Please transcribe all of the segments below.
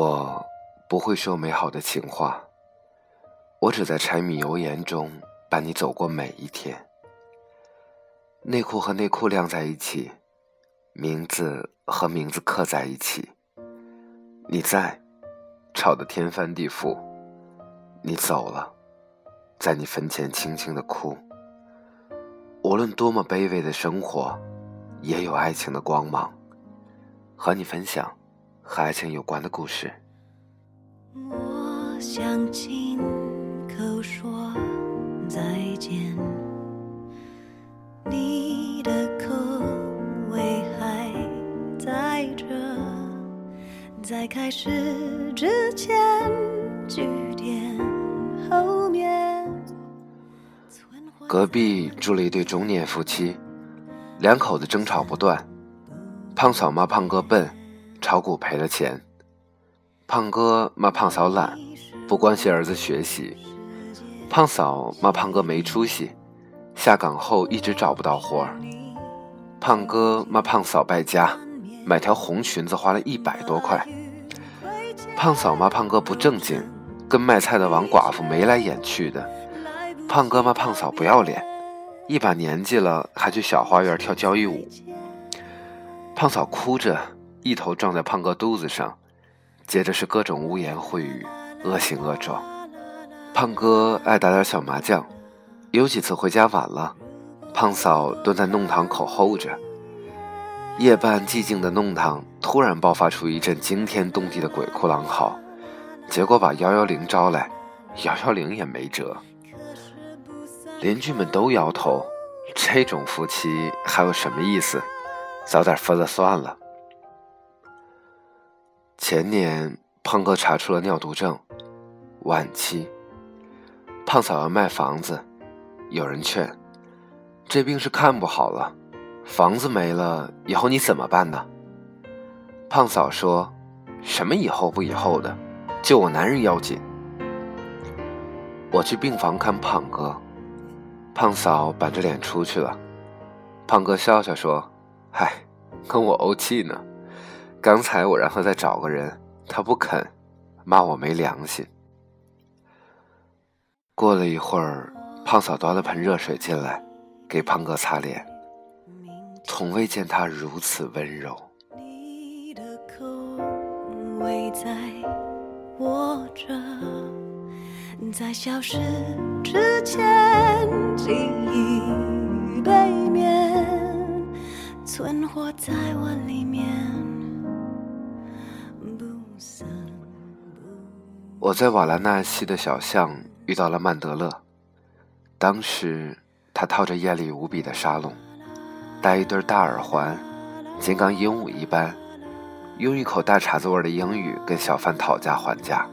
我不会说美好的情话，我只在柴米油盐中伴你走过每一天。内裤和内裤晾在一起，名字和名字刻在一起。你在，吵得天翻地覆；你走了，在你坟前轻轻的哭。无论多么卑微的生活，也有爱情的光芒。和你分享。和爱情有关的故事。我想亲口说再见，你的口味还在这，在开始之前句点后面。隔壁住了一对中年夫妻，两口子争吵不断，胖嫂骂胖哥笨。炒股赔了钱，胖哥骂胖嫂懒，不关心儿子学习；胖嫂骂胖哥没出息，下岗后一直找不到活儿。胖哥骂胖嫂败家，买条红裙子花了一百多块。胖嫂骂胖哥不正经，跟卖菜的王寡妇眉来眼去的。胖哥骂胖嫂不要脸，一把年纪了还去小花园跳交谊舞。胖嫂哭着。一头撞在胖哥肚子上，接着是各种污言秽语，恶行恶状。胖哥爱打点小麻将，有几次回家晚了，胖嫂蹲在弄堂口候着。夜半寂静的弄堂突然爆发出一阵惊天动地的鬼哭狼嚎，结果把幺幺零招来，幺幺零也没辙。邻居们都摇头，这种夫妻还有什么意思？早点分了算了。前年，胖哥查出了尿毒症，晚期。胖嫂要卖房子，有人劝，这病是看不好了，房子没了以后你怎么办呢？胖嫂说：“什么以后不以后的，救我男人要紧。”我去病房看胖哥，胖嫂板着脸出去了。胖哥笑笑说：“嗨，跟我怄气呢。”刚才我让他再找个人，他不肯，骂我没良心。过了一会儿，胖嫂端了盆热水进来，给胖哥擦脸。从未见他如此温柔。你的口味在握着，在消失之前记忆背面，存活在我里面。我在瓦兰纳西的小巷遇到了曼德勒，当时他套着艳丽无比的沙龙，戴一对大耳环，金刚鹦鹉一般，用一口大碴子味的英语跟小贩讨价还价。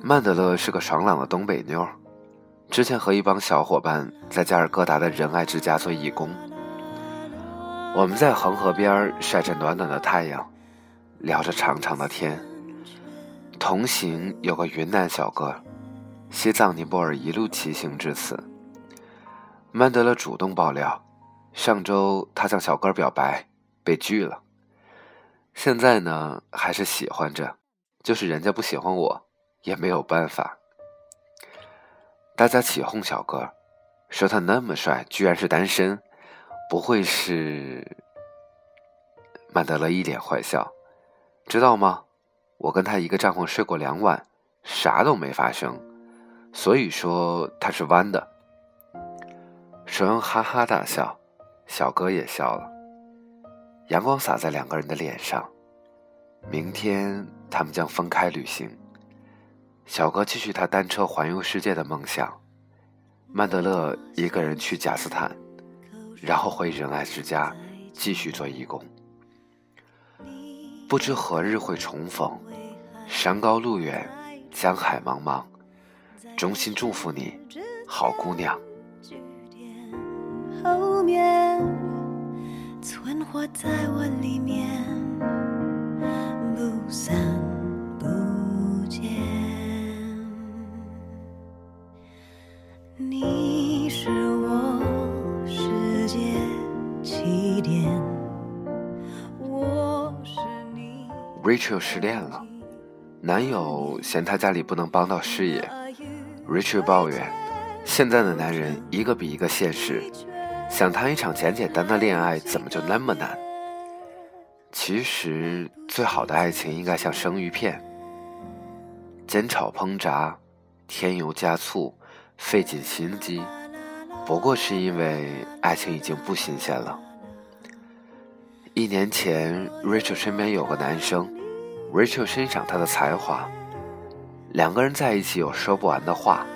曼德勒是个爽朗的东北妞，之前和一帮小伙伴在加尔各答的仁爱之家做义工，我们在恒河边晒着暖暖的太阳，聊着长长的天。同行有个云南小哥，西藏尼泊尔一路骑行至此。曼德勒主动爆料，上周他向小哥表白，被拒了。现在呢，还是喜欢着，就是人家不喜欢我，也没有办法。大家起哄小哥，说他那么帅，居然是单身，不会是？曼德勒一脸坏笑，知道吗？我跟他一个帐篷睡过两晚，啥都没发生，所以说他是弯的。说完哈哈大笑，小哥也笑了。阳光洒在两个人的脸上。明天他们将分开旅行。小哥继续他单车环游世界的梦想，曼德勒一个人去贾斯坦，然后回仁爱之家继续做义工。不知何日会重逢。山高路远，江海茫茫，衷心祝福你，好姑娘。后面存活在我里面，不散不见。你是我世界起点，我是你。Rachel 失恋了。男友嫌她家里不能帮到事业，Richard 抱怨现在的男人一个比一个现实，想谈一场简简单的恋爱怎么就那么难？其实最好的爱情应该像生鱼片，煎炒烹炸，添油加醋，费尽心机，不过是因为爱情已经不新鲜了。一年前，Rachel 身边有个男生，Rachel 欣赏他的才华，两个人在一起有说不完的话，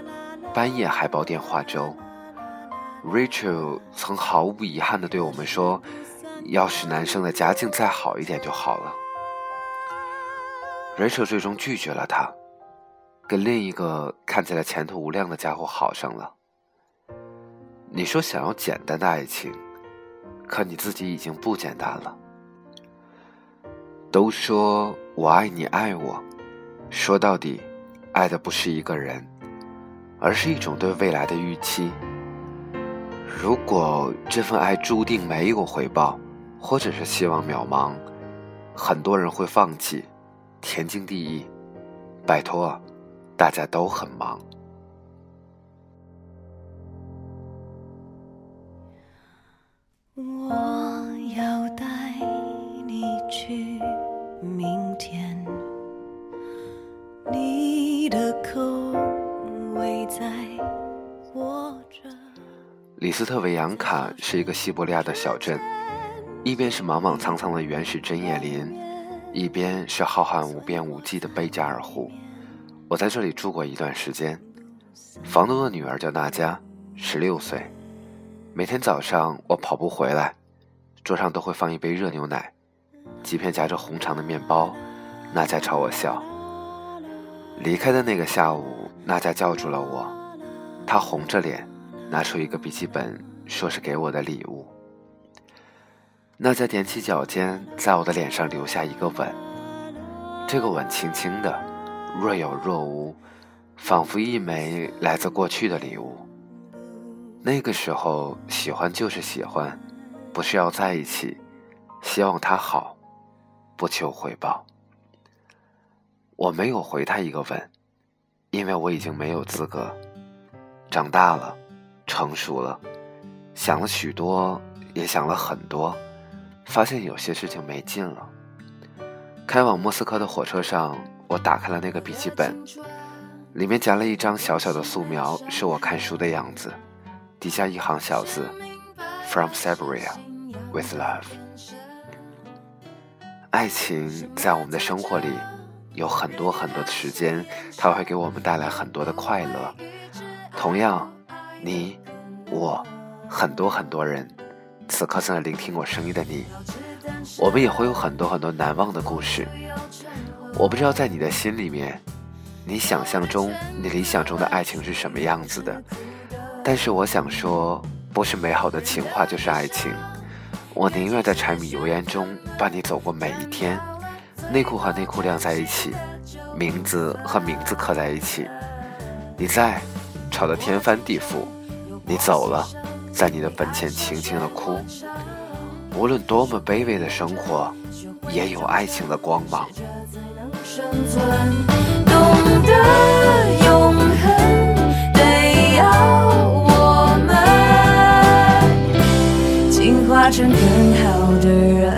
半夜还煲电话粥。Rachel 曾毫无遗憾地对我们说：“要是男生的家境再好一点就好了。”Rachel 最终拒绝了他，跟另一个看起来前途无量的家伙好上了。你说想要简单的爱情？可你自己已经不简单了。都说我爱你爱我，说到底，爱的不是一个人，而是一种对未来的预期。如果这份爱注定没有回报，或者是希望渺茫，很多人会放弃。天经地义，拜托，大家都很忙。里斯特维扬卡是一个西伯利亚的小镇，一边是莽莽苍苍的原始针叶林，一边是浩瀚无边无际的贝加尔湖。我在这里住过一段时间。房东的女儿叫娜佳，十六岁。每天早上我跑步回来，桌上都会放一杯热牛奶，几片夹着红肠的面包。娜佳朝我笑。离开的那个下午，娜佳叫住了我，她红着脸。拿出一个笔记本，说是给我的礼物。娜佳踮起脚尖，在我的脸上留下一个吻。这个吻轻轻的，若有若无，仿佛一枚来自过去的礼物。那个时候，喜欢就是喜欢，不是要在一起，希望他好，不求回报。我没有回他一个吻，因为我已经没有资格。长大了。成熟了，想了许多，也想了很多，发现有些事情没劲了。开往莫斯科的火车上，我打开了那个笔记本，里面夹了一张小小的素描，是我看书的样子，底下一行小字：“From Siberia, with love。”爱情在我们的生活里有很多很多的时间，它会给我们带来很多的快乐。同样。你，我，很多很多人，此刻正在聆听我声音的你，我们也会有很多很多难忘的故事。我不知道在你的心里面，你想象中、你理想中的爱情是什么样子的。但是我想说，不是美好的情话就是爱情。我宁愿在柴米油盐中伴你走过每一天，内裤和内裤晾在一起，名字和名字刻在一起。你在，吵得天翻地覆。你走了，在你的坟前轻轻的哭。无论多么卑微的生活，也有爱情的光芒。懂得变成更好的人。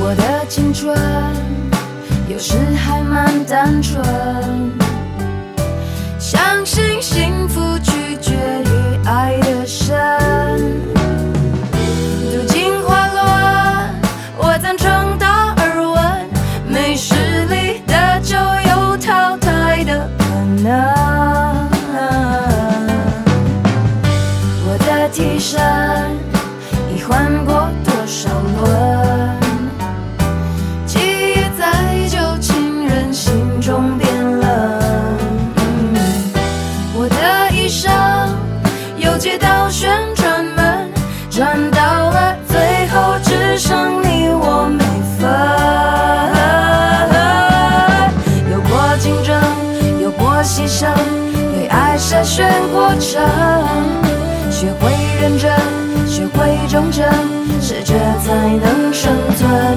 我的青春有时还蛮单纯。选过程，学会认真，学会忠诚，适者才能生存。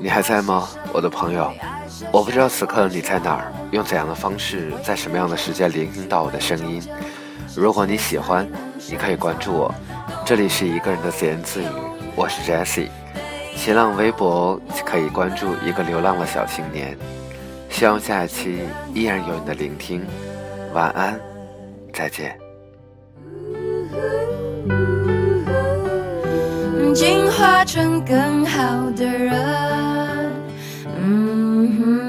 你还在吗，我的朋友？我不知道此刻你在哪儿，用怎样的方式，在什么样的时间聆听到我的声音。如果你喜欢，你可以关注我，这里是一个人的自言自语，我是 Jessie。新浪微博可以关注一个流浪的小青年。希望下一期依然有你的聆听。晚安，再见。进化成更好的人。嗯 Mm-hmm.